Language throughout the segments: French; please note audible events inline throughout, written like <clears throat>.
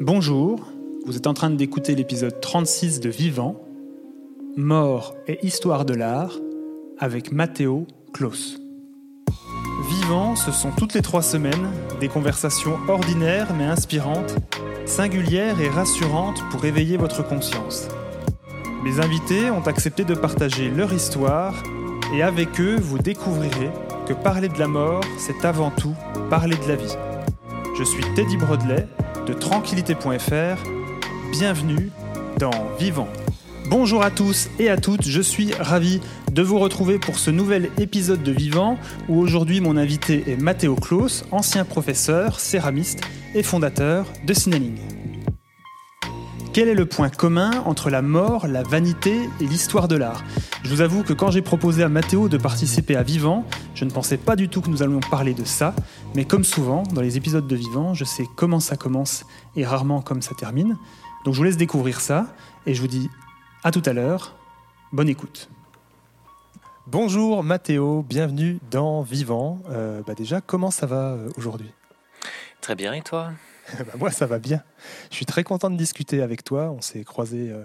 Bonjour, vous êtes en train d'écouter l'épisode 36 de Vivant, Mort et Histoire de l'art, avec Matteo Klaus. Vivant, ce sont toutes les trois semaines des conversations ordinaires mais inspirantes, singulières et rassurantes pour éveiller votre conscience. Mes invités ont accepté de partager leur histoire et avec eux, vous découvrirez que parler de la mort, c'est avant tout parler de la vie. Je suis Teddy Brodelet de tranquillité.fr. Bienvenue dans Vivant. Bonjour à tous et à toutes, je suis ravi de vous retrouver pour ce nouvel épisode de Vivant où aujourd'hui mon invité est Matteo Klaus, ancien professeur, céramiste et fondateur de Signaling. Quel est le point commun entre la mort, la vanité et l'histoire de l'art? Je vous avoue que quand j'ai proposé à Mathéo de participer à Vivant, je ne pensais pas du tout que nous allions parler de ça, mais comme souvent dans les épisodes de Vivant, je sais comment ça commence et rarement comme ça termine. Donc je vous laisse découvrir ça et je vous dis à tout à l'heure. Bonne écoute. Bonjour Mathéo, bienvenue dans Vivant. Euh, bah déjà, comment ça va euh, aujourd'hui? Très bien, et toi? <laughs> bah, moi, ça va bien. Je suis très content de discuter avec toi. On s'est croisés euh,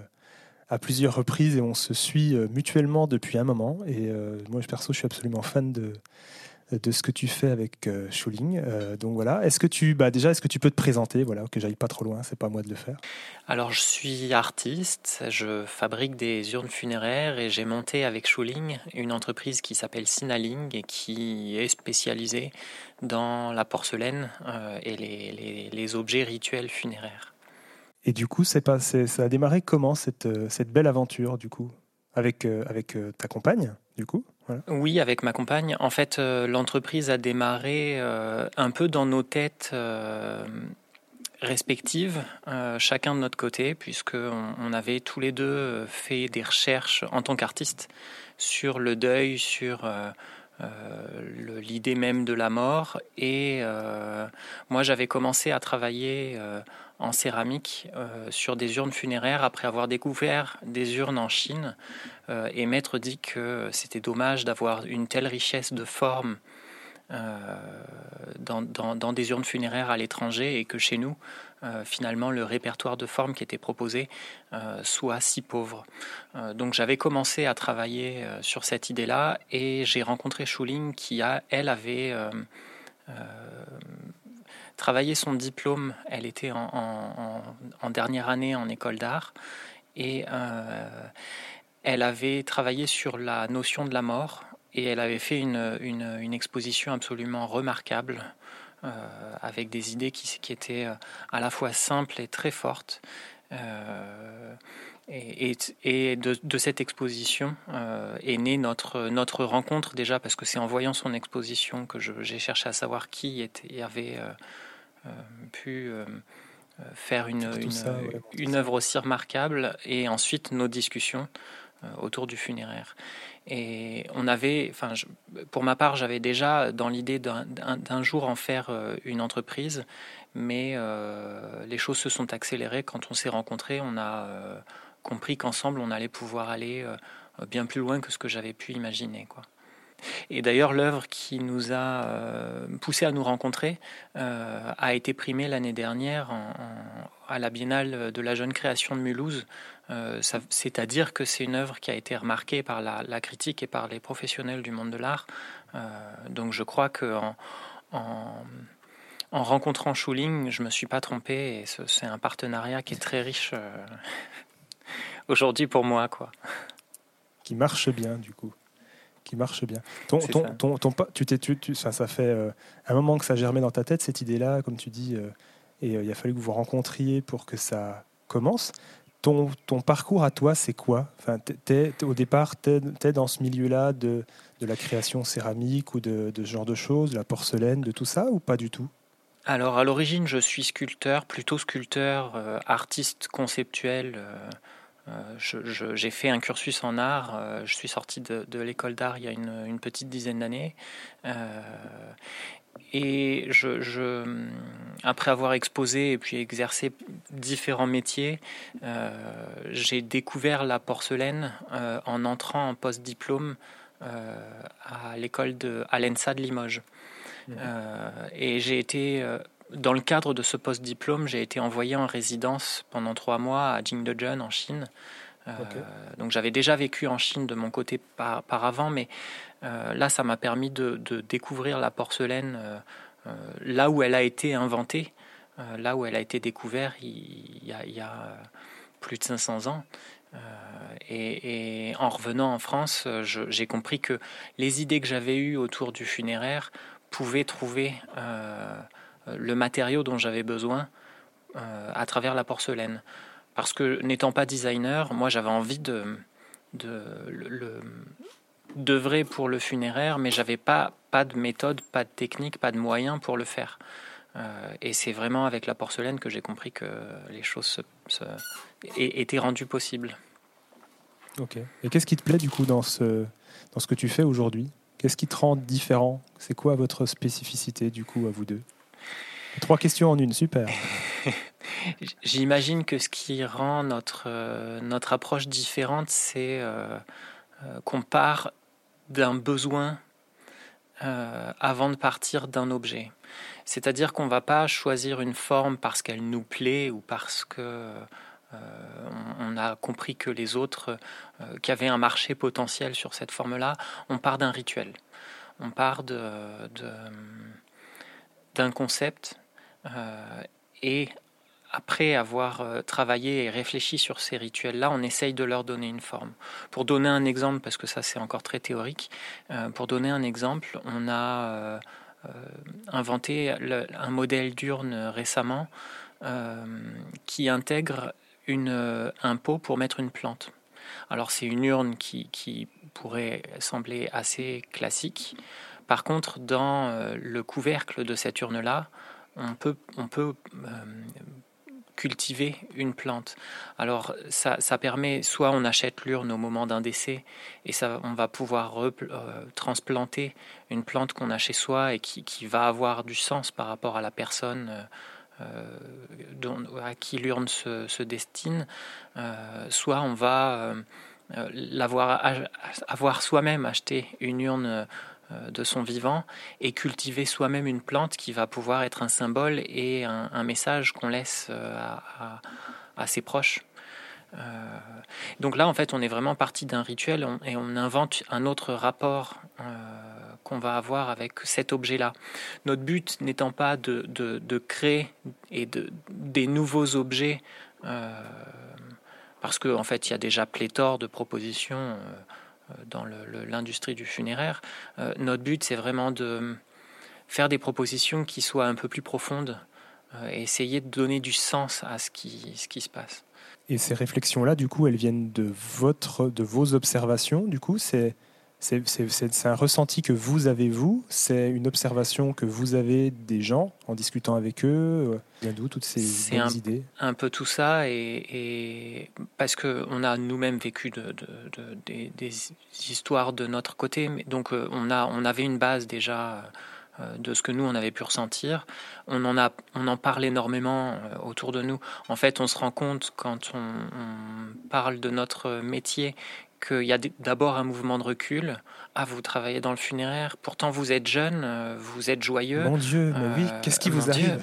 à plusieurs reprises et on se suit euh, mutuellement depuis un moment. Et euh, moi, perso, je suis absolument fan de, de ce que tu fais avec euh, Schuling. Euh, donc voilà, est-ce que tu, bah déjà, est-ce que tu peux te présenter, voilà, que j'aille pas trop loin, c'est pas à moi de le faire. Alors je suis artiste, je fabrique des urnes funéraires et j'ai monté avec Schuling une entreprise qui s'appelle Sinaling et qui est spécialisée dans la porcelaine euh, et les, les, les, objets rituels funéraires. Et du coup, c'est pas, ça a démarré comment cette, cette belle aventure du coup avec, avec ta compagne du coup? Oui, avec ma compagne. En fait, euh, l'entreprise a démarré euh, un peu dans nos têtes euh, respectives, chacun de notre côté, puisqu'on on avait tous les deux fait des recherches en tant qu'artistes sur le deuil, sur l'idée même de la mort. Et moi, j'avais commencé à travailler en céramique euh, sur des urnes funéraires après avoir découvert des urnes en Chine. Euh, et Maître dit que c'était dommage d'avoir une telle richesse de formes euh, dans, dans, des urnes funéraires à l'étranger et que chez nous, finalement, le répertoire de formes qui était proposé soit si pauvre. donc j'avais commencé à travailler sur cette idée-là et j'ai rencontré Schuling qui, a, elle, avait travaillé son diplôme. Elle était en, dernière année en école d'art et euh, elle avait travaillé sur la notion de la mort et elle avait fait une, exposition absolument remarquable euh, avec des idées qui, étaient euh, à la fois simples et très fortes. Et, de, cette exposition est née notre, rencontre déjà parce que c'est en voyant son exposition que j'ai cherché à savoir qui était, avait pu euh, faire une, une, ça, ouais, une œuvre aussi remarquable et ensuite nos discussions euh, autour du funéraire. Et on avait, enfin, je, pour ma part, j'avais déjà dans l'idée d'un jour en faire une entreprise, mais euh, les choses se sont accélérées quand on s'est rencontrés. On a euh, compris qu'ensemble, on allait pouvoir aller euh, bien plus loin que ce que j'avais pu imaginer, quoi. Et d'ailleurs, l'œuvre qui nous a euh, poussé à nous rencontrer euh, a été primée l'année dernière à la Biennale de la jeune création de Mulhouse. Euh, C'est-à-dire que c'est une œuvre qui a été remarquée par la, critique et par les professionnels du monde de l'art. Donc je crois qu'en en, en, rencontrant Schuling, je ne me suis pas trompé et c'est un partenariat qui est très riche <laughs> aujourd'hui pour moi. Quoi. Qui marche bien du coup qui marche bien. Ton, ton, ton, ton, tu t'es, tu, tu, ça, ça fait euh, un moment que ça germait dans ta tête, cette idée-là, comme tu dis, euh, et euh, il a fallu que vous vous rencontriez pour que ça commence. Ton, ton parcours à toi, c'est quoi? Enfin, Au départ, tu es dans ce milieu-là de, de la création céramique ou de, de ce genre de choses, de la porcelaine, de tout ça, ou pas du tout? Alors à l'origine, je suis sculpteur, plutôt sculpteur, artiste conceptuel. Euh, j'ai fait un cursus en art. Euh, je suis sorti de, de l'école d'art il y a une, une petite dizaine d'années. Euh, et je, je, après avoir exposé et puis exercé différents métiers, j'ai découvert la porcelaine en entrant en post-diplôme à l'école de à l'ENSA de Limoges. Mmh. et j'ai été dans le cadre de ce post-diplôme, j'ai été envoyé en résidence pendant trois mois à Jingdezhen en Chine. Donc j'avais déjà vécu en Chine de mon côté par, avant, mais là ça m'a permis de, découvrir la porcelaine là où elle a été inventée, là où elle a été découverte il, il y a plus de 500 ans. Euh, et, en revenant en France, euh, j'ai compris que les idées que j'avais eues autour du funéraire pouvaient trouver euh, le matériau dont j'avais besoin à travers la porcelaine. Parce que n'étant pas designer, moi j'avais envie de, d'œuvrer pour le funéraire, mais j'avais pas, pas de méthode, pas de technique, pas de moyens pour le faire. et c'est vraiment avec la porcelaine que j'ai compris que les choses se, étaient rendues possibles. Ok. Et qu'est-ce qui te plaît du coup dans ce, dans ce que tu fais aujourd'hui? Qu'est-ce qui te rend différent? C'est quoi votre spécificité du coup à vous deux? Trois questions en une, super. <laughs> J'imagine que ce qui rend notre, euh, notre approche différente, c'est euh, euh, qu'on part d'un besoin avant de partir d'un objet. C'est-à-dire qu'on ne va pas choisir une forme parce qu'elle nous plaît ou parce que on, a compris que les autres, euh, qui avaient un marché potentiel sur cette forme-là, on part d'un rituel. On part d'un concept et après avoir travaillé et réfléchi sur ces rituels-là, on essaye de leur donner une forme. Pour donner un exemple, parce que ça c'est encore très théorique, pour donner un exemple, on a inventé un modèle d'urne récemment qui intègre euh, un pot pour mettre une plante. Alors c'est une urne qui, pourrait sembler assez classique. Par contre, dans euh, le couvercle de cette urne-là, on peut, on peut euh, cultiver une plante. Alors ça, ça, permet, soit on achète l'urne au moment d'un décès et ça, on va pouvoir transplanter une plante qu'on a chez soi et qui, qui, va avoir du sens par rapport à la personne euh, à qui l'urne se, destine, euh, soit on va euh, l'avoir avoir soi-même acheté une urne de son vivant et cultiver soi-même une plante qui va pouvoir être un symbole et un, message qu'on laisse à, ses proches. donc là, en fait, on est vraiment parti d'un rituel et on invente un autre rapport qu'on va avoir avec cet objet-là. Notre but n'étant pas de, créer et de, des nouveaux objets, euh, parce qu'en en fait, il y a déjà pléthore de propositions euh, dans l'industrie du funéraire. Euh, notre but, c'est vraiment de faire des propositions qui soient un peu plus profondes et essayer de donner du sens à ce qui, ce qui se passe. Et ces réflexions-là, du coup, elles viennent de, votre, de vos observations, du coup, c'est c'est un ressenti que vous avez, vous C'est une observation que vous avez des gens en discutant avec eux Vient d'où toutes ces un, idées un peu tout ça, et, parce qu'on a nous-mêmes vécu de, des, histoires de notre côté, donc euh, on, a, on avait une base déjà euh, de ce que nous on avait pu ressentir. On en a, on en parle énormément euh, autour de nous. En fait, on se rend compte quand on, on parle de notre métier qu'il y a d'abord un mouvement de recul. Ah, vous travaillez dans le funéraire, pourtant vous êtes jeune, euh, vous êtes joyeux. Mon Dieu, mais oui, euh, qu'est-ce qui vous arrive?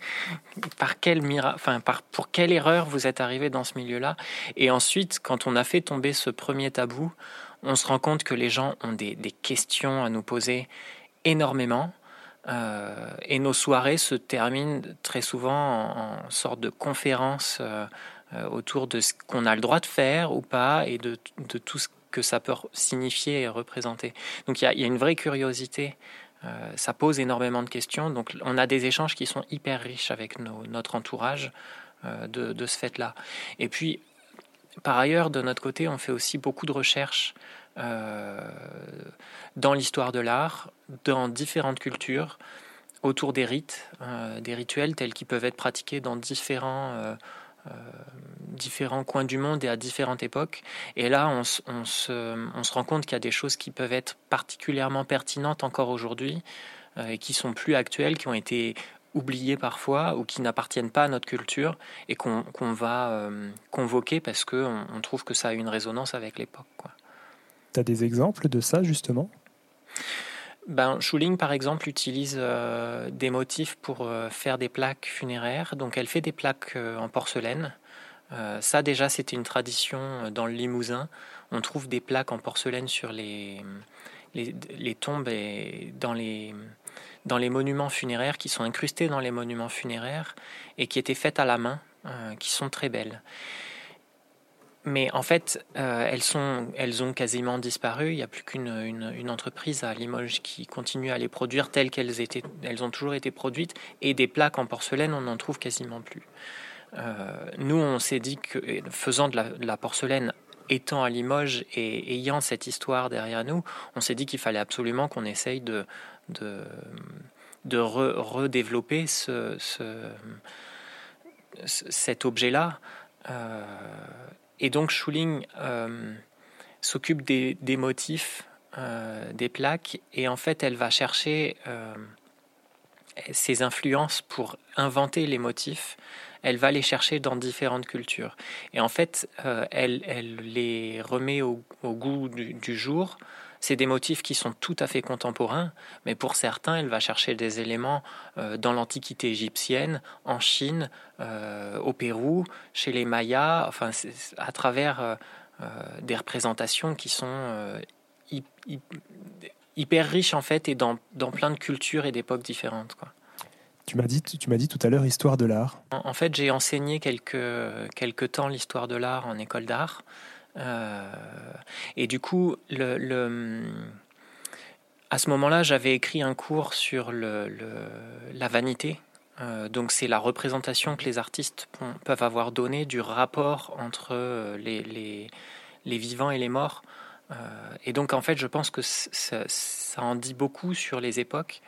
<laughs> Par quel miracle, enfin, par, pour quelle erreur vous êtes arrivé dans ce milieu-là? Et ensuite, quand on a fait tomber ce premier tabou, on se rend compte que les gens ont des, questions à nous poser énormément. Euh, et nos soirées se terminent très souvent en, en sorte de conférence euh, autour de ce qu'on a le droit de faire ou pas et de, tout ce que ça peut signifier et représenter. Donc il y a, une vraie curiosité. Euh, ça pose énormément de questions. Donc on a des échanges qui sont hyper riches avec notre entourage euh, de, ce fait-là. Et puis, par ailleurs, de notre côté, on fait aussi beaucoup de recherches dans l'histoire de l'art, dans différentes cultures, autour des rites, des rituels tels qu'ils peuvent être pratiqués dans différents euh, différents coins du monde et à différentes époques. Et là, on, se, rend compte qu'il y a des choses qui peuvent être particulièrement pertinentes encore aujourd'hui euh, et qui sont plus actuelles, qui ont été oubliées parfois ou qui n'appartiennent pas à notre culture et qu'on va euh, convoquer parce qu'on on trouve que ça a une résonance avec l'époque. Tu as des exemples de ça justement? Ben, Schuling, par exemple, utilise euh, des motifs pour euh, faire des plaques funéraires. Donc, elle fait des plaques euh, en porcelaine. ça, déjà, c'était une tradition dans le Limousin. On trouve des plaques en porcelaine sur les, les, tombes et dans les, dans les monuments funéraires qui sont incrustés dans les monuments funéraires et qui étaient faites à la main, qui sont très belles. Mais en fait, euh, elles, sont, elles ont quasiment disparu. Il n'y a plus qu'une une, entreprise à Limoges qui continue à les produire telles qu'elles étaient. Elles ont toujours été produites. Et des plaques en porcelaine, on n'en trouve quasiment plus. Euh, nous, on s'est dit que, faisant de la, porcelaine, étant à Limoges et ayant cette histoire derrière nous, on s'est dit qu'il fallait absolument qu'on essaye de, de, de redévelopper ce, cet objet-là. Euh, et donc Schuling euh, s'occupe des, motifs, euh, des plaques, et en fait elle va chercher euh, ses influences pour inventer les motifs. Elle va les chercher dans différentes cultures. Et en fait, elle, elle, les remet au, goût du, jour. C'est des motifs qui sont tout à fait contemporains, mais pour certains, elle va chercher des éléments dans l'Antiquité égyptienne, en Chine, euh, au Pérou, chez les Mayas, enfin, à travers euh, euh, des représentations qui sont hyper riches en fait et dans, dans plein de cultures et d'époques différentes. Quoi. Tu m'as dit, tu m'as dit tout à l'heure histoire de l'art. En, fait, j'ai enseigné quelques, quelques temps l'histoire de l'art en école d'art. Et du coup, à ce moment-là, j'avais écrit un cours sur la vanité euh, donc c'est la représentation que les artistes peuvent avoir donnée du rapport entre euh, les, vivants et les morts. Euh, et donc en fait je pense que ça, en dit beaucoup sur les époques.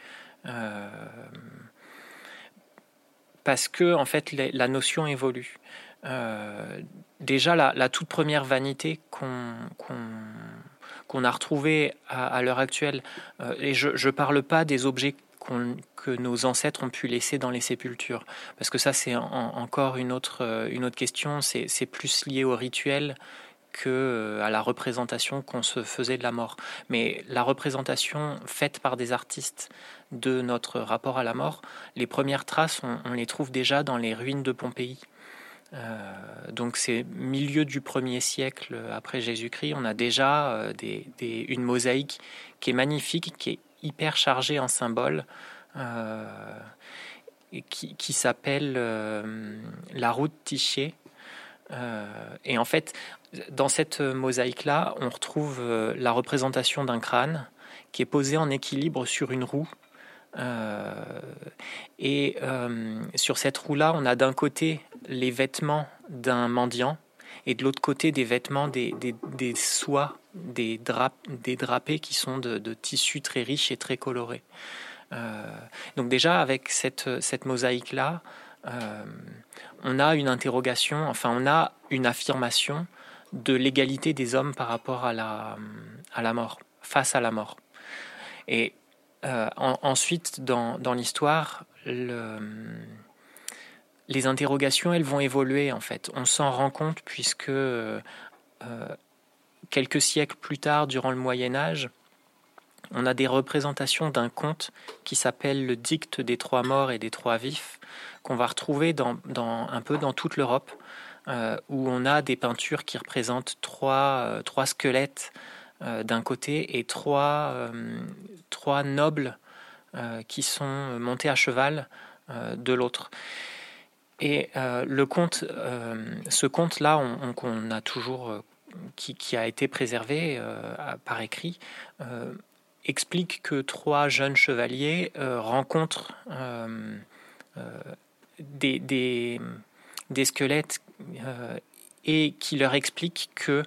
parce que en fait la notion évolue. Déjà la, toute première vanité qu'on a retrouvée à, l'heure actuelle, et je ne parle pas des objets que nos ancêtres ont pu laisser dans les sépultures. Parce que ça, c'est encore une autre, euh, question. C'est plus lié au rituel que euh, à la représentation qu'on se faisait de la mort. Mais la représentation faite par des artistes de notre rapport à la mort, les premières traces, on, les trouve déjà dans les ruines de Pompéi. Euh, donc c'est milieu du premier siècle après Jésus-Christ, on a déjà des, une mosaïque qui est magnifique, qui est hyper chargé en symboles. Euh, qui, s'appelle euh, la route Tiché. Euh, et en fait, dans cette mosaïque-là, on retrouve la représentation d'un crâne qui est posé en équilibre sur une roue. Et sur cette roue-là, on a d'un côté les vêtements d'un mendiant et de l'autre côté des vêtements, des, des, soies, des, draps, des drapés qui sont de, tissus très riches et très colorés. Euh, donc déjà avec cette, cette mosaïque-là, euh, on a une interrogation, enfin on a une affirmation de l'égalité des hommes par rapport à la, à la mort, face à la mort. Et euh, ensuite, dans, dans l'histoire, le les interrogations, elles vont évoluer en fait. On s'en rend compte puisque euh, euh, quelques siècles plus tard, durant le Moyen Âge, on a des représentations d'un conte qui s'appelle le Dicte des trois morts et des trois vifs, qu'on va retrouver dans, un peu dans toute l'Europe, où on a des peintures qui représentent trois, trois squelettes d'un côté et trois, trois nobles qui sont montés à cheval de l'autre. Et euh, le conte, euh, ce conte-là, on, on, a toujours, euh, qui, a été préservé par écrit, explique que trois jeunes chevaliers rencontrent des, des, des, squelettes et qui leur expliquent que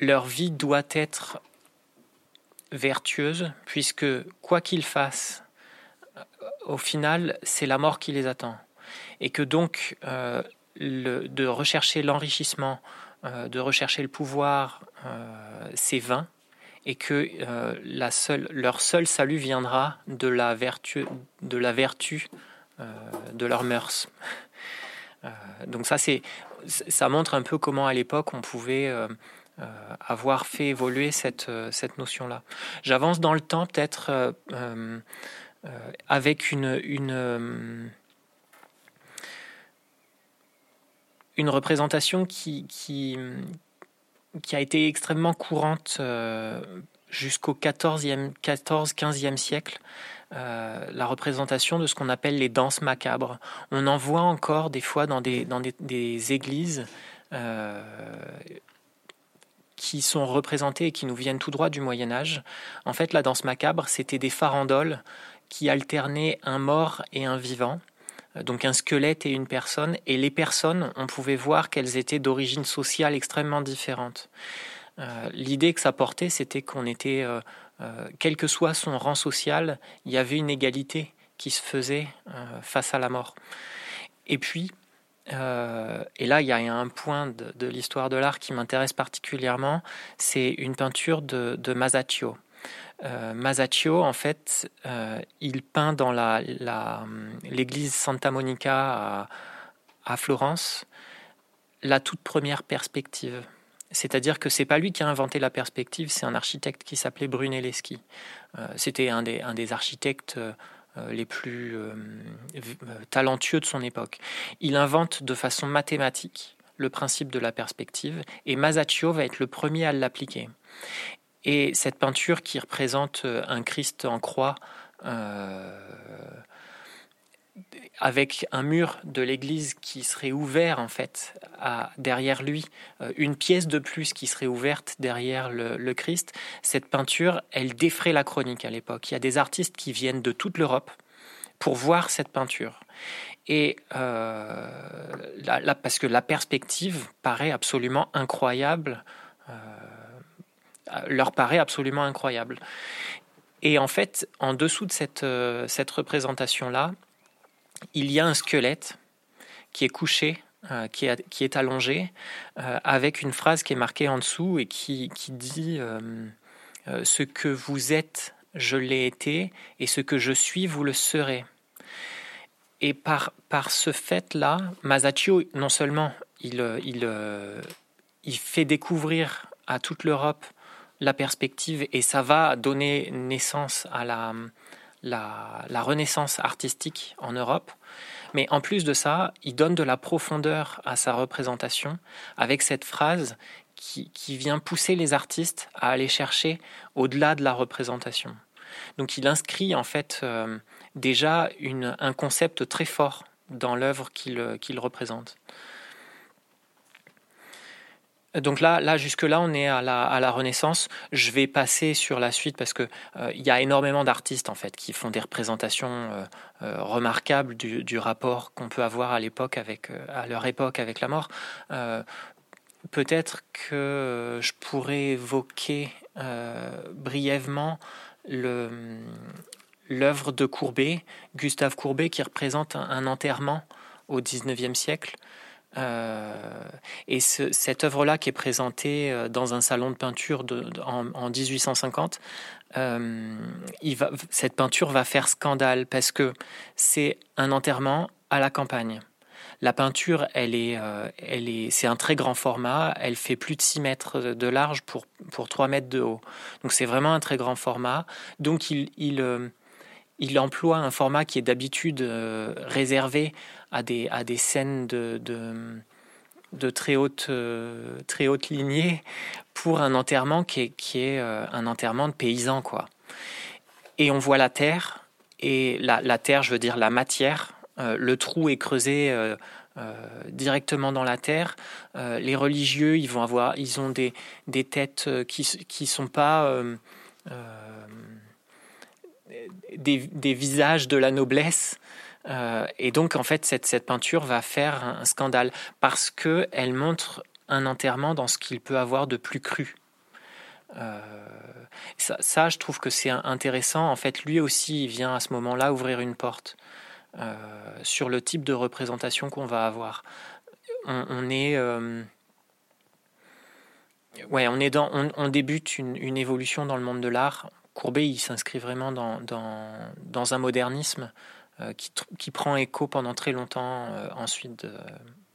leur vie doit être vertueuse, puisque quoi qu'ils fassent, au final, c'est la mort qui les attend. Et que donc, euh, de rechercher l'enrichissement, euh, de rechercher le pouvoir, euh, c'est vain, et que la seule, leur seul salut viendra de la vertu, de, la vertu, de leurs mœurs. donc ça, ça montre un peu comment à l'époque on pouvait avoir fait évoluer cette, cette notion-là. J'avance dans le temps peut-être avec une, une, une représentation qui, qui, qui, a été extrêmement courante jusqu'au 14e, 14, 15e siècle, euh, la représentation de ce qu'on appelle les danses macabres. On en voit encore des fois dans des, dans des, églises euh, qui sont représentées et qui nous viennent tout droit du Moyen Âge. En fait, la danse macabre, c'était des farandoles qui alternaient un mort et un vivant donc un squelette et une personne, et les personnes, on pouvait voir qu'elles étaient d'origine sociale extrêmement différente. Euh, l'idée que ça portait, c'était qu'on était, euh, euh, quel que soit son rang social, il y avait une égalité qui se faisait face à la mort. Et puis, et là, il y a un point de, l'histoire de l'art qui m'intéresse particulièrement, c'est une peinture de, Masaccio. Masaccio, en fait, il peint dans l'église Santa Monica à, Florence la toute première perspective. C'est-à-dire que c'est pas lui qui a inventé la perspective, c'est un architecte qui s'appelait Brunelleschi. Euh, c'était un des, architectes euh, les plus euh, talentueux de son époque. Il invente de façon mathématique le principe de la perspective et Masaccio va être le premier à l'appliquer. Et cette peinture qui représente un Christ en croix avec un mur de l'église qui serait ouvert en fait derrière lui, euh, une pièce de plus qui serait ouverte derrière le, Christ. Cette peinture, elle défrait la chronique à l'époque. Il y a des artistes qui viennent de toute l'Europe pour voir cette peinture. Et euh, parce que la perspective paraît absolument incroyable, euh, leur paraît absolument incroyable. Et en fait, en dessous de cette, cette représentation-là, il y a un squelette qui est couché, euh, qui, est, allongé, euh, avec une phrase qui est marquée en dessous et qui, dit euh, Ce que vous êtes, je l'ai été, et ce que je suis, vous le serez. Et par, par ce fait-là, Masaccio, non seulement il, il, il fait découvrir à toute l'Europe la perspective, et ça va donner naissance à la, la, renaissance artistique en Europe. Mais en plus de ça, il donne de la profondeur à sa représentation avec cette phrase qui, vient pousser les artistes à aller chercher au-delà de la représentation. Donc il inscrit en fait euh, déjà un concept très fort dans l'œuvre qu'il représente. Donc là, là jusque-là, on est à la, Renaissance. Je vais passer sur la suite parce que euh, y a énormément d'artistes en fait qui font des représentations euh, euh, remarquables du, rapport qu'on peut avoir à l'époque avec, à leur époque avec la mort. Peut-être que je pourrais évoquer brièvement l'œuvre de Courbet, Gustave Courbet, qui représente un enterrement au XIXe siècle. Euh, et cette œuvre-là, qui est présentée euh, dans un salon de peinture en, 1850, euh, cette peinture va faire scandale parce que c'est un enterrement à la campagne. La peinture, elle est, elle est, c'est un très grand format. Elle fait plus de 6 mètres de large pour, pour 3 mètres de haut. Donc c'est vraiment un très grand format. Donc il, il, il emploie un format qui est d'habitude réservé à des, à des scènes de, de, très, haute, euh, très haute lignée pour un enterrement qui est, qui est euh, un enterrement de paysans. Quoi. Et on voit la terre, et la, la terre, je veux dire la matière, euh, le trou est creusé directement dans la terre. les religieux, ils vont avoir, ils ont des, des têtes qui qui sont pas des, des, visages de la noblesse, euh, et donc, en fait, cette, cette peinture va faire un, scandale parce qu'elle montre un enterrement dans ce qu'il peut avoir de plus cru. Euh, ça, je trouve que c'est intéressant. En fait, lui aussi, il vient à ce moment-là ouvrir une porte euh, sur le type de représentation qu'on va avoir. On, est, ouais, on est dans, on, débute une, évolution dans le monde de l'art. Courbet, il s'inscrit vraiment dans, dans, un modernisme euh, qui, prend écho pendant très longtemps euh, ensuite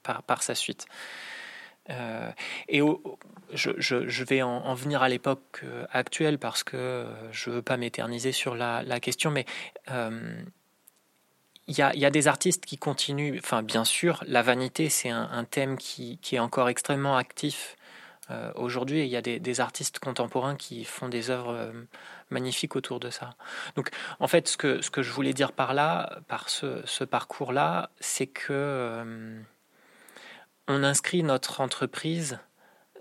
par, par, sa suite. et je, vais en, venir à l'époque actuelle parce que je ne veux pas m'éterniser sur la, question, mais il y, a, des artistes qui continuent, enfin bien sûr, la vanité c'est un, thème qui, est encore extrêmement actif euh, aujourd'hui. Il y a des, artistes contemporains qui font des œuvres euh, magnifiques autour de ça. Donc en fait, ce que, je voulais dire par là, par ce, parcours-là, c'est que euh, on inscrit notre entreprise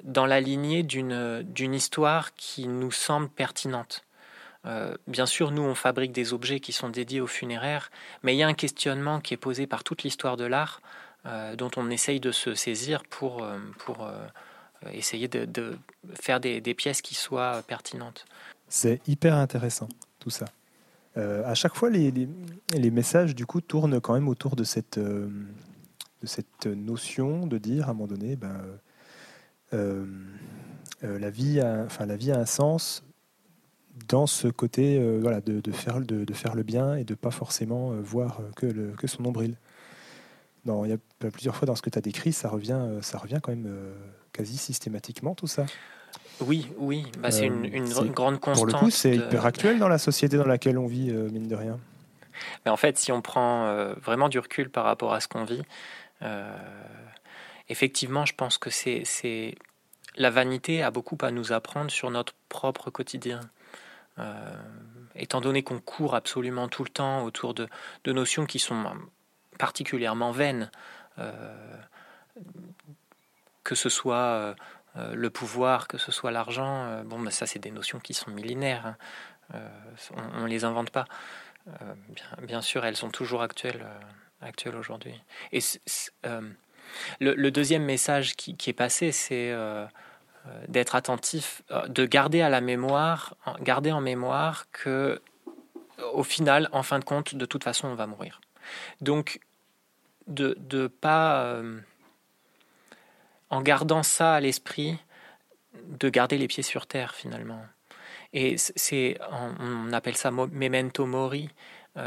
dans la lignée d'une histoire qui nous semble pertinente. Euh, bien sûr, nous, on fabrique des objets qui sont dédiés aux funéraires, mais il y a un questionnement qui est posé par toute l'histoire de l'art dont on essaye de se saisir pour, pour essayer de, faire des, pièces qui soient pertinentes. C'est hyper intéressant, tout ça. à chaque fois, les, les, messages, du coup, tournent quand même autour de cette, de cette notion de dire, à un moment donné, ben, la, vie enfin, la vie a un sens dans ce côté euh, voilà, de, faire, de, de, faire le bien et de pas forcément euh, voir euh, que, le, que son nombril. Non, il y a plusieurs fois dans ce que tu as décrit, ça revient, ça revient quand même quasi systématiquement tout ça. Oui, oui, bah, c'est une, une, grande constante. Pour le coup, c'est hyper actuel dans la société dans laquelle on vit, mine de rien. Mais en fait, si on prend vraiment du recul par rapport à ce qu'on vit, effectivement, je pense que c'est la vanité a beaucoup à nous apprendre sur notre propre quotidien. Euh, étant donné qu'on court absolument tout le temps autour de, notions qui sont particulièrement vaines, euh, que ce soit euh, le pouvoir, que ce soit l'argent, bon, ben ça c'est des notions qui sont millénaires, hein. on ne les invente pas. Bien, sûr, elles sont toujours actuelles, actuelles aujourd'hui. Et le, deuxième message qui est passé, c'est euh, d'être attentif, euh, de garder à la mémoire, garder en mémoire que au final, en fin de compte, de toute façon, on va mourir. Donc, de ne pas, euh, en gardant ça à l'esprit, de garder les pieds sur terre finalement. Et c'est, on appelle ça memento mori.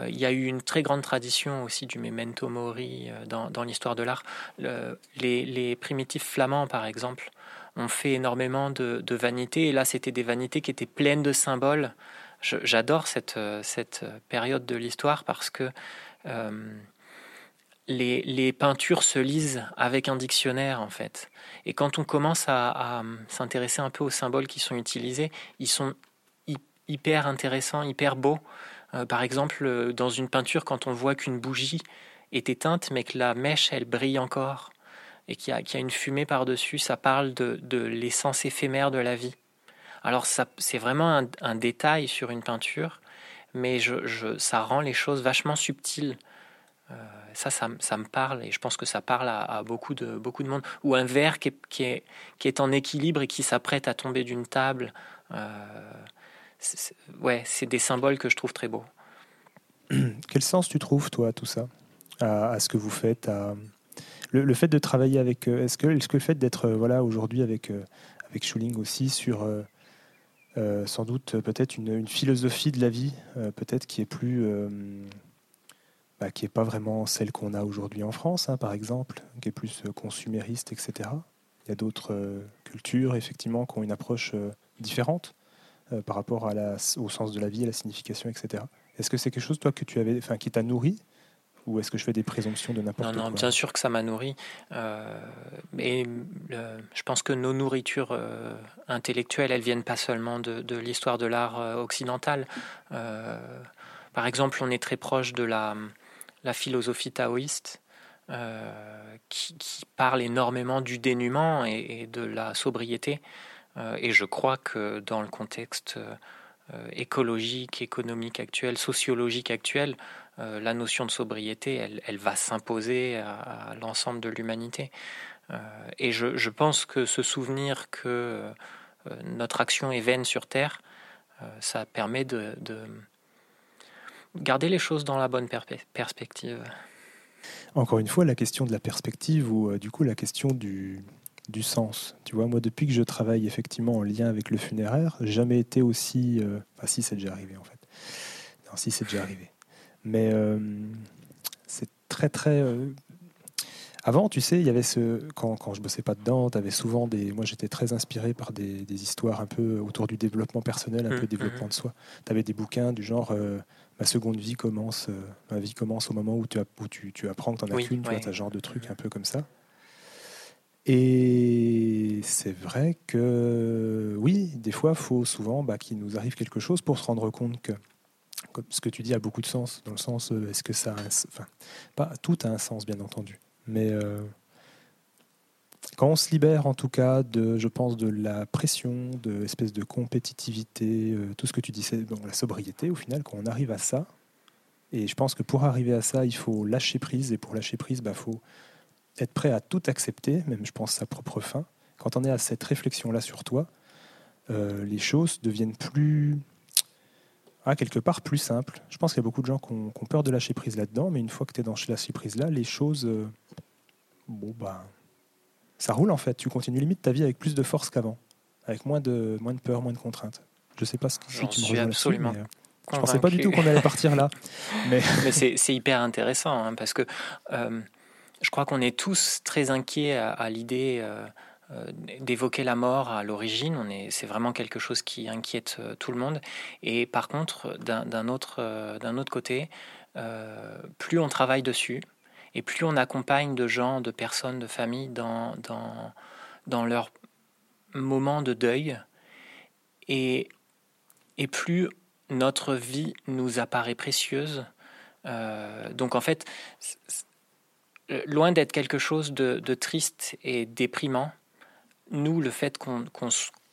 il y a eu une très grande tradition aussi du memento mori dans, dans l'histoire de l'art. les, primitifs flamands, par exemple, on fait énormément de, vanité. Et là, c'était des vanités qui étaient pleines de symboles. J'adore cette, cette période de l'histoire parce que euh, les, peintures se lisent avec un dictionnaire, en fait. Et quand on commence à, s'intéresser un peu aux symboles qui sont utilisés, ils sont hyper intéressants, hyper beaux. Euh, par exemple, dans une peinture, quand on voit qu'une bougie est éteinte, mais que la mèche, elle brille encore, et qu'il y, a une fumée par-dessus, ça parle de, l'essence éphémère de la vie. Alors c'est vraiment un, détail sur une peinture, mais je, ça rend les choses vachement subtiles. Euh, ça, ça, me parle et je pense que ça parle à, beaucoup, de, beaucoup de monde. Ou un verre qui est, qui est, en équilibre et qui s'apprête à tomber d'une table. Euh, ouais, c'est des symboles que je trouve très beaux. <clears throat> Quel sens tu trouves, toi, à tout ça? À, ce que vous faites à, le, fait de travailler avec. Euh, est-ce que, est que le fait d'être euh, voilà, aujourd'hui avec, avec Schuling aussi sur. sans doute peut-être une, philosophie de la vie, peut-être qui est plus, bah, qui est pas vraiment celle qu'on a aujourd'hui en France, hein, par exemple, qui est plus consumériste, etc. Il y a d'autres cultures effectivement qui ont une approche différente par rapport à la, au sens de la vie, à la signification, etc. Est-ce que c'est quelque chose toi que tu avais, qui t'a nourri ou est-ce que je fais des présomptions de n'importe quoi Non, non, bien sûr que ça m'a nourri. Euh, mais je pense que nos nourritures euh, intellectuelles, elles viennent pas seulement de, l'histoire de l'art euh, occidental. par exemple, on est très proche de la, la philosophie taoïste. Qui, parle énormément du dénuement et, de la sobriété. et je crois que dans le contexte écologique, économique actuel, sociologique actuel, euh, la notion de sobriété, elle, va s'imposer à, l'ensemble de l'humanité. Euh, et je, pense que ce souvenir que euh, notre action est vaine sur Terre, ça permet de, garder les choses dans la bonne perspective. Encore une fois, la question de la perspective ou du coup la question du, du sens. Tu vois, moi, depuis que je travaille effectivement en lien avec le funéraire, jamais été aussi. Ah, si, c'est déjà arrivé en fait. Non, si, c'est déjà arrivé. Mais euh, c'est très, très. Avant, tu sais, il y avait ce. Quand, quand je bossais pas dedans, tu avais souvent des. Moi, j'étais très inspiré par des, des, histoires un peu autour du développement personnel, un peu mmh, développement mmh. de soi. Tu avais des bouquins du genre euh, Ma seconde vie commence, euh, ma vie commence au moment où tu, as, où tu, tu apprends que tu n'en as qu'une, tu as genre de truc un peu comme ça. Et c'est vrai que oui, des fois, il faut souvent bah, qu'il nous arrive quelque chose pour se rendre compte que ce que tu dis a beaucoup de sens, dans le sens, euh, est-ce que ça a un, enfin, pas tout a un sens, bien entendu, mais euh, quand on se libère, en tout cas, de, je pense, de la pression, de l'espèce de compétitivité, euh, tout ce que tu disais, la sobriété, au final, quand on arrive à ça, et je pense que pour arriver à ça, il faut lâcher prise, et pour lâcher prise, il bah, faut être prêt à tout accepter, même, je pense, sa propre fin. Quand on est à cette réflexion-là sur toi, les choses deviennent plus ah, quelque part plus simple. Je pense qu'il y a beaucoup de gens qui ont, peur de lâcher prise là-dedans, mais une fois que tu es dans ce lâcher prise-là, les choses. Euh, bon, bah. Ça roule en fait. Tu continues limite ta vie avec plus de force qu'avant, avec moins de, moins de peur, moins de contraintes. Je sais pas ce que tu me suis absolument. Mais, euh, je pensais pas du tout qu'on allait partir là. mais, <laughs> mais <laughs> c'est hyper intéressant hein, parce que euh, je crois qu'on est tous très inquiets à, l'idée. Euh, d'évoquer la mort à l'origine. On est, c'est vraiment quelque chose qui inquiète euh, tout le monde. Et par contre, d'un, autre, euh, d'un autre côté, plus on travaille dessus et plus on accompagne de gens, de personnes, de familles dans, dans, dans leur moment de deuil, et, et plus notre vie nous apparaît précieuse. donc en fait, loin d'être quelque chose de, de triste et déprimant, nous, le fait qu'on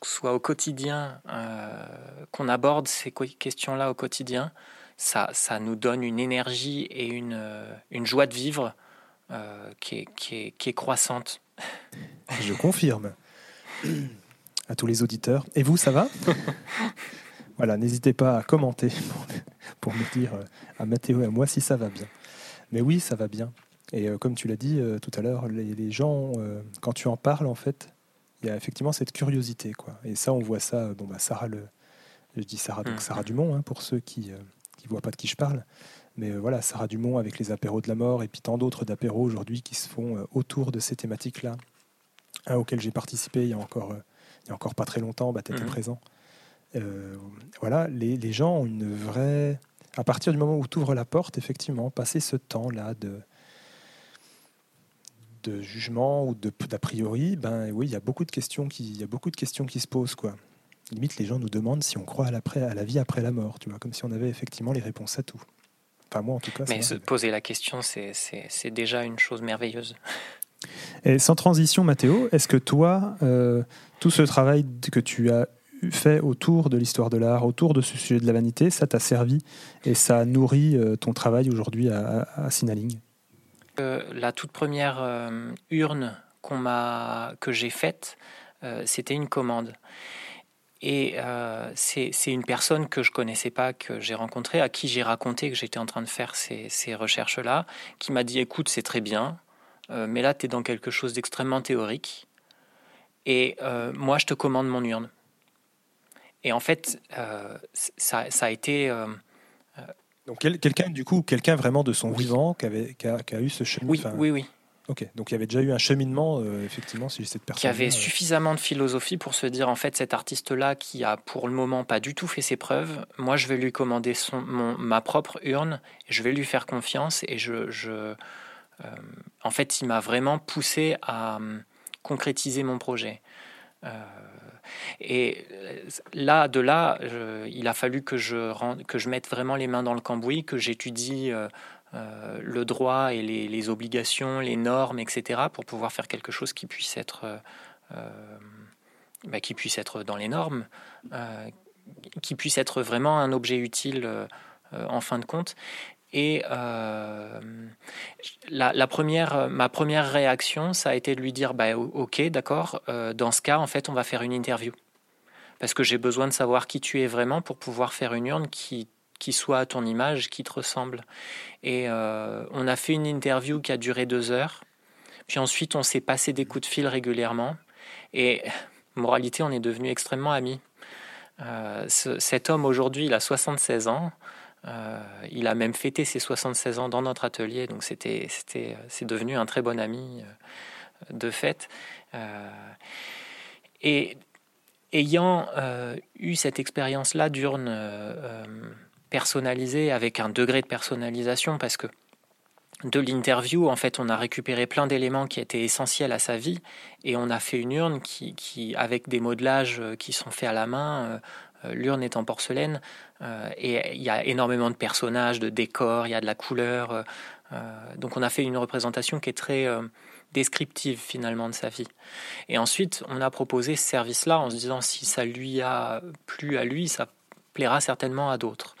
soit au quotidien, euh, qu'on aborde ces questions-là au quotidien, ça, ça nous donne une énergie et une, euh, une joie de vivre euh, qui, est, qui, est, qui, est, croissante. Je confirme. À tous les auditeurs. Et vous, ça va? <laughs> Voilà, n'hésitez pas à commenter pour, me dire à Mathéo et à moi si ça va bien. Mais oui, ça va bien. Et comme tu l'as dit tout à l'heure, les, les, gens, quand tu en parles, en fait, il y a effectivement cette curiosité. Quoi. Et ça, on voit ça. Bon, bah, Sarah, le, je dis Sarah, donc mmh. Sarah Dumont, hein, pour ceux qui euh, voient pas de qui je parle. Mais euh, voilà, Sarah Dumont avec les apéros de la mort et puis tant d'autres d'apéros aujourd'hui qui se font euh, autour de ces thématiques-là, un auquel j'ai participé il y a encore, il y a encore pas très longtemps, bah, tu étais mmh. présent. voilà, les, les, gens ont une vraie. À partir du moment où tu ouvres la porte, effectivement, passer ce temps-là de, de jugement ou d'a priori, ben oui, il y a beaucoup de questions qui, il y a beaucoup de questions qui se posent quoi. Limite, les gens nous demandent si on croit à, la, à la vie après la mort, tu vois, comme si on avait effectivement les réponses à tout. Enfin moi en tout cas. Mais se poser la question, c'est déjà une chose merveilleuse. Et sans transition, Mathéo, est-ce que toi, euh, tout ce travail que tu as fait autour de l'histoire de l'art, autour de ce sujet de la vanité, ça t'a servi et ça nourrit euh, ton travail aujourd'hui à, à, à Sinaling la toute première euh, urne qu'on m'a, que j'ai faite, euh, c'était une commande. Et euh, c'est une personne que je connaissais pas, que j'ai rencontrée, à qui j'ai raconté que j'étais en train de faire ces, ces recherches-là, qui m'a dit écoute, c'est très bien, mais là, tu es dans quelque chose d'extrêmement théorique. Et moi, je te commande mon urne. Et en fait, ça, ça, a été donc quelqu'un du coup, quelqu'un vraiment de son vivant qui, avait, qui, a, eu ce cheminement. Oui, oui, oui. Ok, donc il y avait déjà eu un cheminement, euh, effectivement, si cette personne. Qui avait suffisamment de philosophie pour se dire, en fait, cet artiste-là qui a pour le moment pas du tout fait ses preuves, moi je vais lui commander son, mon, ma propre urne, je vais lui faire confiance et je. je euh, en fait, il m'a vraiment poussé à euh, concrétiser mon projet. Et euh, là, de là, il a fallu que je, que je mette vraiment les mains dans le cambouis, que j'étudie euh, euh, le droit et les, obligations, les normes, etc., pour pouvoir faire quelque chose qui puisse être, bah, qui puisse être dans les normes, qui puisse être vraiment un objet utile en fin de compte. Et la, première, ma première réaction, ça a été de lui dire, bah, ok, d'accord, dans ce cas, en fait, on va faire une interview parce que j'ai besoin de savoir qui tu es vraiment pour pouvoir faire une urne qui, qui soit à ton image, qui te ressemble. Et euh, on a fait une interview qui a duré deux heures. Puis ensuite, on s'est passé des coups de fil régulièrement. Et moralité, on est devenus extrêmement amis. Euh, cet homme aujourd'hui, il a 76 ans. il a même fêté ses 76 ans dans notre atelier, donc c'était, c'était, c'est devenu un très bon ami de fête. et ayant eu cette expérience-là d'urne personnalisée, avec un degré de personnalisation, parce que de l'interview, en fait, on a récupéré plein d'éléments qui étaient essentiels à sa vie et on a fait une urne qui, avec des modelages euh, qui sont faits à la main, euh, euh, l'urne est en porcelaine et il y a énormément de personnages, de décors, il y a de la couleur. donc on a fait une représentation qui est très descriptive finalement de sa vie. Et ensuite, on a proposé ce service-là en se disant si ça lui a plu à lui, ça plaira certainement à d'autres.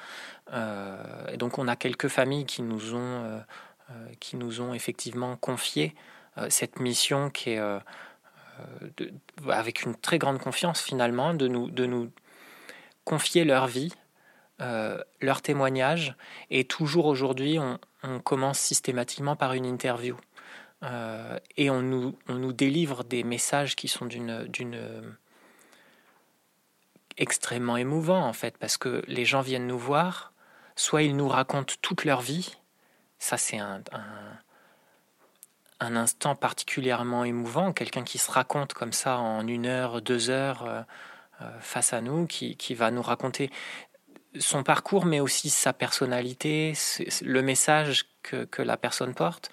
et donc on a quelques familles qui nous ont euh, qui nous ont effectivement confié euh, cette mission qui est euh, avec une très grande confiance finalement de nous, de nous confier leur vie, leur témoignage. Et toujours aujourd'hui, on, commence systématiquement par une interview. et on nous, on nous délivre des messages qui sont d'une extrêmement émouvants en fait, parce que les gens viennent nous voir, soit ils nous racontent toute leur vie, ça, c'est un, un, instant particulièrement émouvant. Quelqu'un qui se raconte comme ça en une heure, deux heures euh, euh, face à nous, qui, qui, va nous raconter son parcours, mais aussi sa personnalité, le message que, que la personne porte.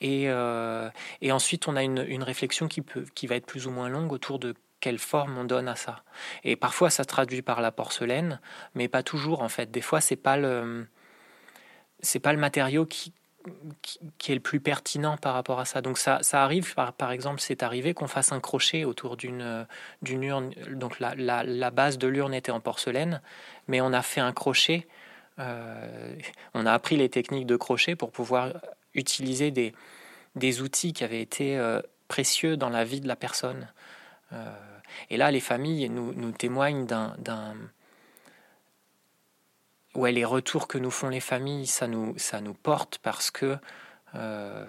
Et, euh, et ensuite, on a une, une, réflexion qui, peut, qui va être plus ou moins longue autour de quelle forme on donne à ça. Et parfois, ça se traduit par la porcelaine, mais pas toujours en fait. Des fois, c'est pas le c'est pas le matériau qui, qui, est le plus pertinent par rapport à ça. Donc ça, ça arrive, par, par exemple, c'est arrivé qu'on fasse un crochet autour d'une d'une urne. Donc la, la, la base de l'urne était en porcelaine, mais on a fait un crochet. Euh, on a appris les techniques de crochet pour pouvoir utiliser des, des outils qui avaient été euh, précieux dans la vie de la personne. Euh, et là, les familles nous, témoignent d'un ouais, les retours que nous font les familles, ça nous, ça nous porte parce que euh,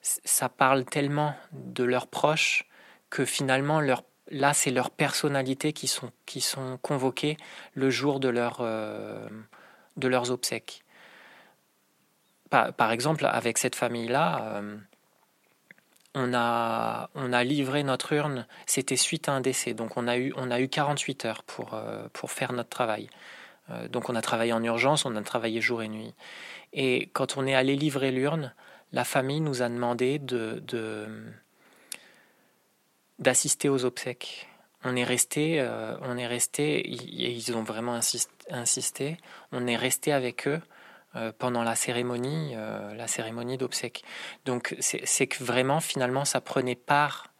ça parle tellement de leurs proches que finalement, leur, là, c'est leur personnalité qui sont, qui sont convoquées le jour de, leur, euh, de leurs obsèques. Par, exemple, avec cette famille-là, on, a, on a livré notre urne, c'était suite à un décès, donc on a eu, on a eu 48 heures pour, pour faire notre travail. Euh, donc on a travaillé en urgence, on a travaillé jour et nuit. Et quand on est allé livrer l'urne, la famille nous a demandé de, d'assister aux obsèques. On est resté, euh, on est resté, ils ont vraiment insisté, on est resté avec eux euh, pendant la cérémonie, la cérémonie d'obsèques. Donc c'est que vraiment finalement ça prenait part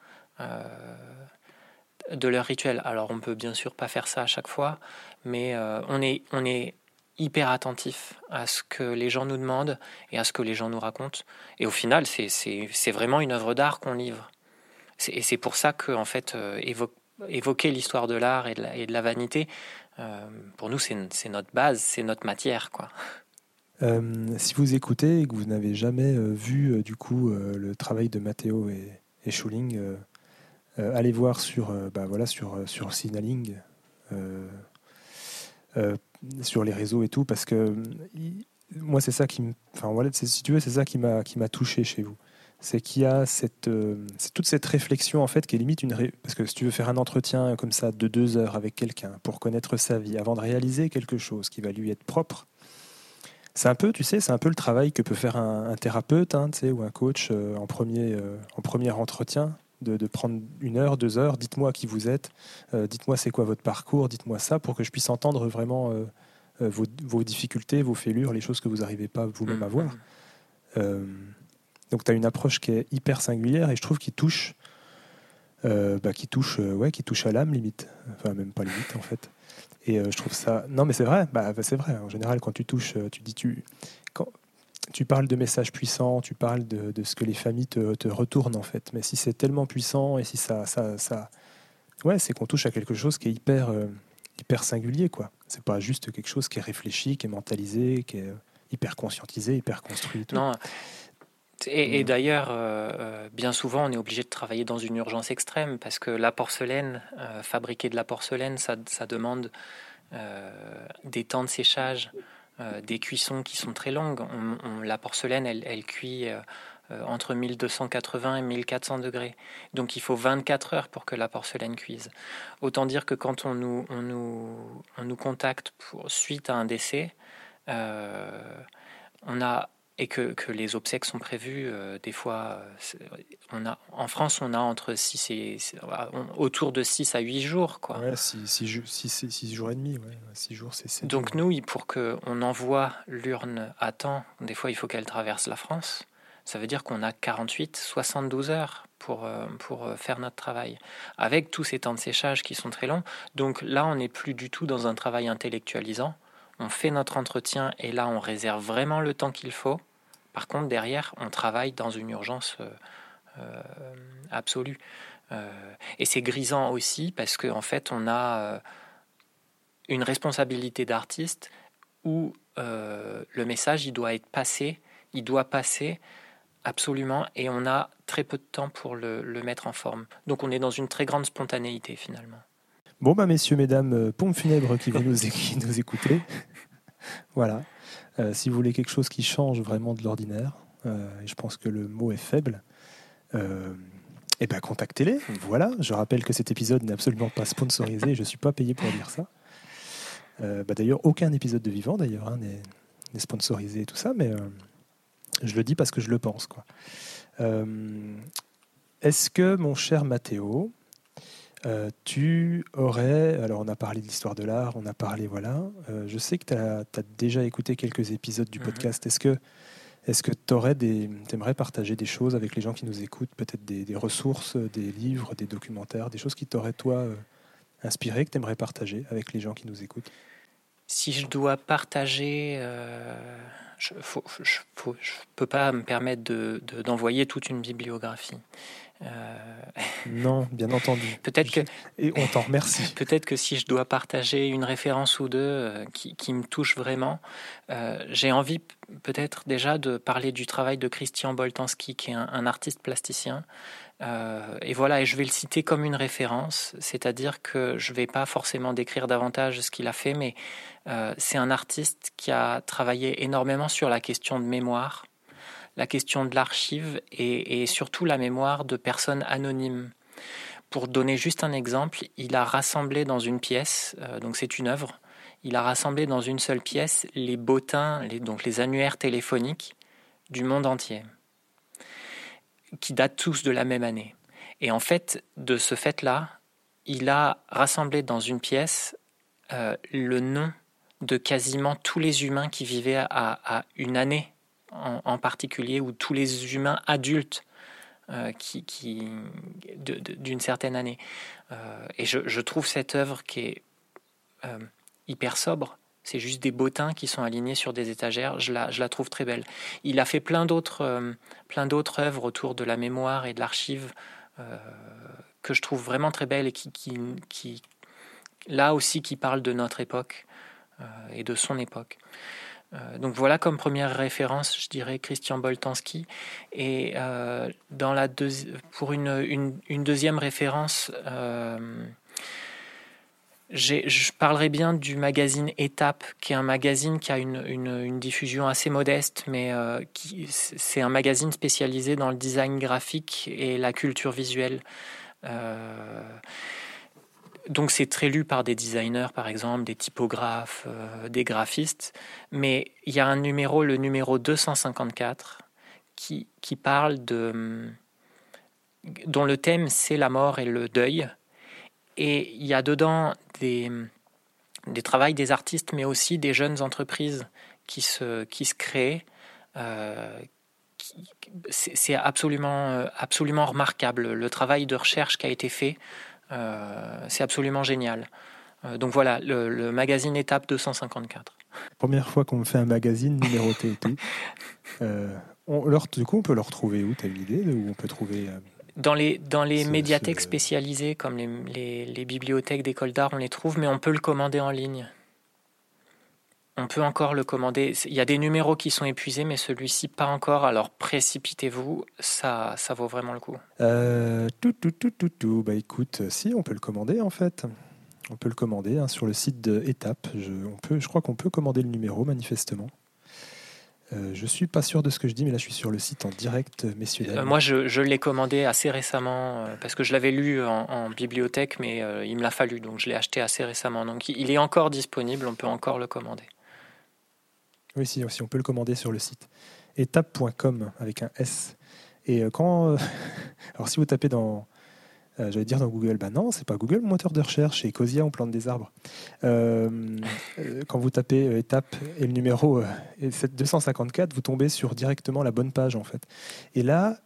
de leur rituel. Alors on peut bien sûr pas faire ça à chaque fois, mais euh, on, est, on est hyper attentif à ce que les gens nous demandent et à ce que les gens nous racontent. Et au final, c'est vraiment une œuvre d'art qu'on livre. Et c'est pour ça que, fait, euh, évoquer l'histoire de l'art et, de la vanité, euh, pour nous, c'est notre base, c'est notre matière. quoi. Si vous écoutez et que vous n'avez jamais vu du coup le travail de Matteo et, et Schuling, allez voir sur, bah, voilà, sur, sur Signaling. Euh, sur les réseaux et tout, parce que moi, c'est ça qui. Enfin, si tu veux, c'est ça qui m'a touché chez vous. C'est qu'il y a cette, euh, toute cette réflexion, en fait, qui est limite une. Parce que si tu veux faire un entretien comme ça de deux heures avec quelqu'un pour connaître sa vie, avant de réaliser quelque chose qui va lui être propre, c'est un peu, tu sais, c'est un peu le travail que peut faire un, thérapeute, hein, tu sais, ou un coach euh, en, premier, en premier entretien de, prendre une heure, deux heures, dites-moi qui vous êtes, euh, dites-moi c'est quoi votre parcours, dites-moi ça, pour que je puisse entendre vraiment euh, euh, vos, difficultés, vos fêlures, les choses que vous n'arrivez pas vous-même à mm. voir. donc tu as une approche qui est hyper singulière et je trouve qu'il touche, bah, qui touche, ouais, qui touche à l'âme limite, enfin même pas limite en fait. Et je trouve ça, non mais c'est vrai, bah, c'est vrai. En général, quand tu touches, tu dis tu, quand, tu parles de messages puissants, tu parles de, ce que les familles te, retournent en fait. Mais si c'est tellement puissant et si ça, ça, ça ouais, c'est qu'on touche à quelque chose qui est hyper, euh, hyper singulier quoi. C'est pas juste quelque chose qui est réfléchi, qui est mentalisé, qui est euh, hyper conscientisé, hyper construit. Non. Et, mm. d'ailleurs, euh, bien souvent, on est obligé de travailler dans une urgence extrême parce que la porcelaine, fabriquer de la porcelaine, ça, ça demande des temps de séchage, des cuissons qui sont très longues. la porcelaine, elle, elle cuit entre 1280 et 1400 degrés. Donc il faut 24 heures pour que la porcelaine cuise. Autant dire que quand on nous, on nous, on nous contacte pour, suite à un décès, on a et que, que, les obsèques sont prévues, euh, des fois, on a, en France, on a entre 6 et, autour de 6 à 8 jours. Quoi. Ouais, 6, jours et demi. Ouais. 6 jours, c'est Donc, nous, pour qu'on envoie l'urne à temps, des fois, il faut qu'elle traverse la France. Ça veut dire qu'on a 48, 72 heures pour, euh, pour euh, faire notre travail, avec tous ces temps de séchage qui sont très longs. Donc là, on n'est plus du tout dans un travail intellectualisant on fait notre entretien et là on réserve vraiment le temps qu'il faut. Par contre, derrière, on travaille dans une urgence euh, euh, absolue. Euh, et c'est grisant aussi parce qu'en en fait, on a une responsabilité d'artiste où le message, il doit être passé, il doit passer absolument, et on a très peu de temps pour le, mettre en forme. Donc on est dans une très grande spontanéité finalement. Bon, bah, messieurs, mesdames, pompes funèbres qui vont nous écouter. <laughs> voilà. Euh, si vous voulez quelque chose qui change vraiment de l'ordinaire, euh, et je pense que le mot est faible, eh ben, contactez-les. Voilà. Je rappelle que cet épisode n'est absolument pas sponsorisé, je ne suis pas payé pour dire ça. Bah, d'ailleurs, aucun épisode de Vivant d'ailleurs hein, n'est sponsorisé et tout ça, mais je le dis parce que je le pense. Est-ce que, mon cher Mathéo, euh, tu aurais, alors on a parlé de l'histoire de l'art, on a parlé, voilà, euh, je sais que tu as, déjà écouté quelques épisodes du mhm. podcast. Est-ce que est-ce que tu aimerais partager des choses avec les gens qui nous écoutent, peut-être des, ressources, des livres, des documentaires, des choses qui t'auraient, toi, euh, inspiré, que tu aimerais partager avec les gens qui nous écoutent? Si je dois partager, je ne peux pas me permettre d'envoyer toute une bibliographie. Euh, non, <laughs> bien entendu. Peut-être que et on t'en remercie. <laughs> Peut-être que si je dois partager une référence ou deux euh, qui, me touche vraiment, euh, j'ai envie peut-être déjà de parler du travail de Christian Boltanski, qui est un, artiste plasticien. et voilà, et je vais le citer comme une référence, c'est-à-dire que je ne vais pas forcément décrire davantage ce qu'il a fait, mais c'est un artiste qui a travaillé énormément sur la question de mémoire la question de l'archive et, surtout la mémoire de personnes anonymes. Pour donner juste un exemple, il a rassemblé dans une pièce, euh, donc c'est une œuvre, il a rassemblé dans une seule pièce les bottins, donc les annuaires téléphoniques du monde entier, qui datent tous de la même année. Et en fait, de ce fait-là, il a rassemblé dans une pièce euh, le nom de quasiment tous les humains qui vivaient à une année en, particulier, ou tous les humains adultes euh, qui, qui d'une certaine année. Euh, et je, trouve cette œuvre qui est euh, hyper sobre. C'est juste des bottins qui sont alignés sur des étagères. Je la, je la trouve très belle. Il a fait plein d'autres, plein d'autres œuvres autour de la mémoire et de l'archive que je trouve vraiment très belles et qui, qui, qui, là aussi, qui parlent de notre époque et de son époque. Euh, donc voilà comme première référence, je dirais Christian Boltanski. Et euh, dans la pour une, une, deuxième référence, euh, je parlerai bien du magazine Étape, qui est un magazine qui a une, une diffusion assez modeste, mais qui c'est un magazine spécialisé dans le design graphique et la culture visuelle donc c'est très lu par des designers, par exemple, des typographes, euh, des graphistes. Mais il y a un numéro, le numéro 254, qui, qui parle de dont le thème c'est la mort et le deuil. Et il y a dedans des, des travails des artistes, mais aussi des jeunes entreprises qui se, qui se créent. Euh, c'est absolument, euh, absolument remarquable le travail de recherche qui a été fait c'est absolument génial. Euh, donc voilà, le, magazine Étape 254. Première fois qu'on fait un magazine numéroté et tout. <laughs> Euh, du coup, on peut le retrouver où T'as une idée où on peut trouver dans les, dans les médiathèques spécialisées, comme les, les, bibliothèques d'école d'art, on les trouve, mais on peut le commander en ligne. On peut encore le commander. Il y a des numéros qui sont épuisés, mais celui-ci pas encore. Alors précipitez-vous, ça, ça vaut vraiment le coup. Euh, tout, tout, tout, tout, tout. Bah écoute, si, on peut le commander en fait. On peut le commander hein, sur le site de Étape. Je, on peut, je crois qu'on peut commander le numéro, manifestement. Euh, je suis pas sûr de ce que je dis, mais là je suis sur le site en direct, messieurs. Euh, moi, je, je l'ai commandé assez récemment euh, parce que je l'avais lu en, en, bibliothèque, mais euh, il me l'a fallu, donc je l'ai acheté assez récemment. Donc il est encore disponible, on peut encore le commander. Oui, si, on peut le commander sur le site étape.com avec un S. Et quand, <laughs> alors si vous tapez dans euh, J'allais dire dans Google, ben non, c'est pas Google le moteur de recherche, c'est Cosia, on plante des arbres. Euh, euh quand vous tapez euh, étape et le numéro euh, 254, vous tombez sur directement la bonne page en fait. Et là,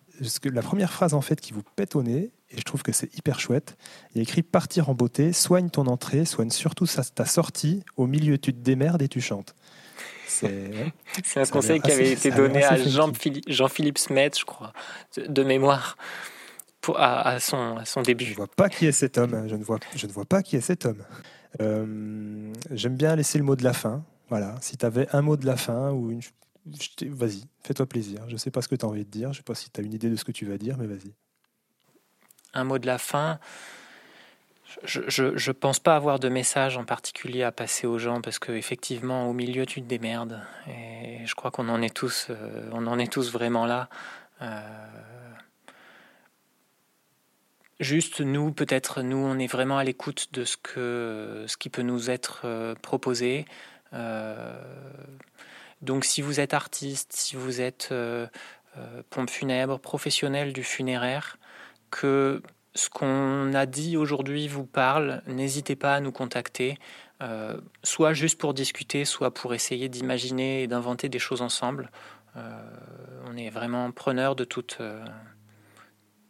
la première phrase en fait qui vous pète au nez, et je trouve que c'est hyper chouette, il y a écrit partir en beauté, soigne ton entrée, soigne surtout ta sortie, au milieu tu te démerdes et tu chantes. C'est ouais, <laughs> un conseil qui avait été donné à Jean-Philippe Jean Smet, je crois, de mémoire pour, à, à, son, à, son, début. Je ne vois pas qui est cet homme. Je ne vois, je ne vois pas qui est cet homme. Euh, J'aime bien laisser le mot de la fin. Voilà. Si tu avais un mot de la fin ou une. Vas-y, fais-toi plaisir. Je ne sais pas ce que tu as envie de dire. Je ne sais pas si tu as une idée de ce que tu vas dire, mais vas-y. Un mot de la fin. Je ne pense pas avoir de message en particulier à passer aux gens parce qu'effectivement, au milieu, tu te démerdes. Et je crois qu'on en est tous, euh, on en est tous vraiment là. Euh, Juste nous, peut-être nous, on est vraiment à l'écoute de ce que ce qui peut nous être euh, proposé. Donc, si vous êtes artiste, si vous êtes pompe funèbre, professionnel du funéraire, que ce qu'on a dit aujourd'hui vous parle, n'hésitez pas à nous contacter, euh, soit juste pour discuter, soit pour essayer d'imaginer et d'inventer des choses ensemble. on est vraiment preneur de toutes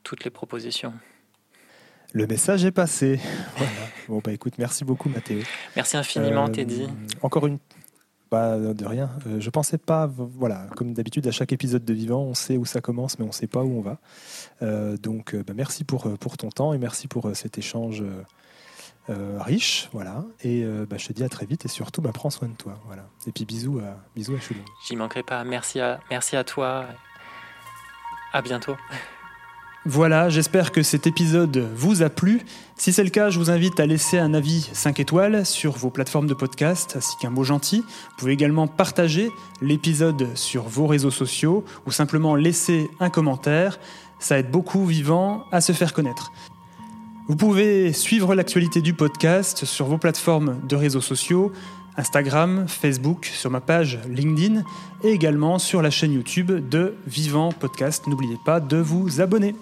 toutes les propositions. Le message est passé. Voilà. Bon, bah écoute, merci beaucoup, Mathéo. Merci infiniment, euh, Teddy. Encore une. Bah, de rien. Euh, je pensais pas. Voilà, comme d'habitude, à chaque épisode de Vivant, on sait où ça commence, mais on ne sait pas où on va. Euh, donc, bah, merci pour, ton temps et merci pour cet échange riche. Voilà. Et bah, je te dis à très vite et surtout, bah, prends soin de toi. Voilà. Et puis, bisous à, bisous à. J'y manquerai pas. Merci à, merci à toi. À bientôt. Voilà, j'espère que cet épisode vous a plu. Si c'est le cas, je vous invite à laisser un avis 5 étoiles sur vos plateformes de podcast, ainsi qu'un mot gentil. Vous pouvez également partager l'épisode sur vos réseaux sociaux ou simplement laisser un commentaire. Ça aide beaucoup Vivant à se faire connaître. Vous pouvez suivre l'actualité du podcast sur vos plateformes de réseaux sociaux, Instagram, Facebook, sur ma page LinkedIn et également sur la chaîne YouTube de Vivant Podcast. N'oubliez pas de vous abonner.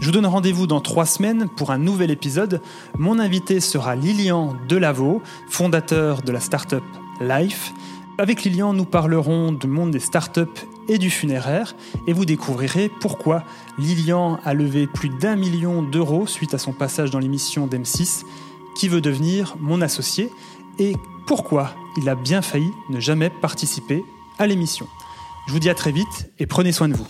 Je vous donne rendez-vous dans trois semaines pour un nouvel épisode. Mon invité sera Lilian Delavaux, fondateur de la startup Life. Avec Lilian, nous parlerons du monde des startups et du funéraire et vous découvrirez pourquoi Lilian a levé plus d'un million d'euros suite à son passage dans l'émission d'M6 qui veut devenir mon associé et pourquoi il a bien failli ne jamais participer à l'émission. Je vous dis à très vite et prenez soin de vous.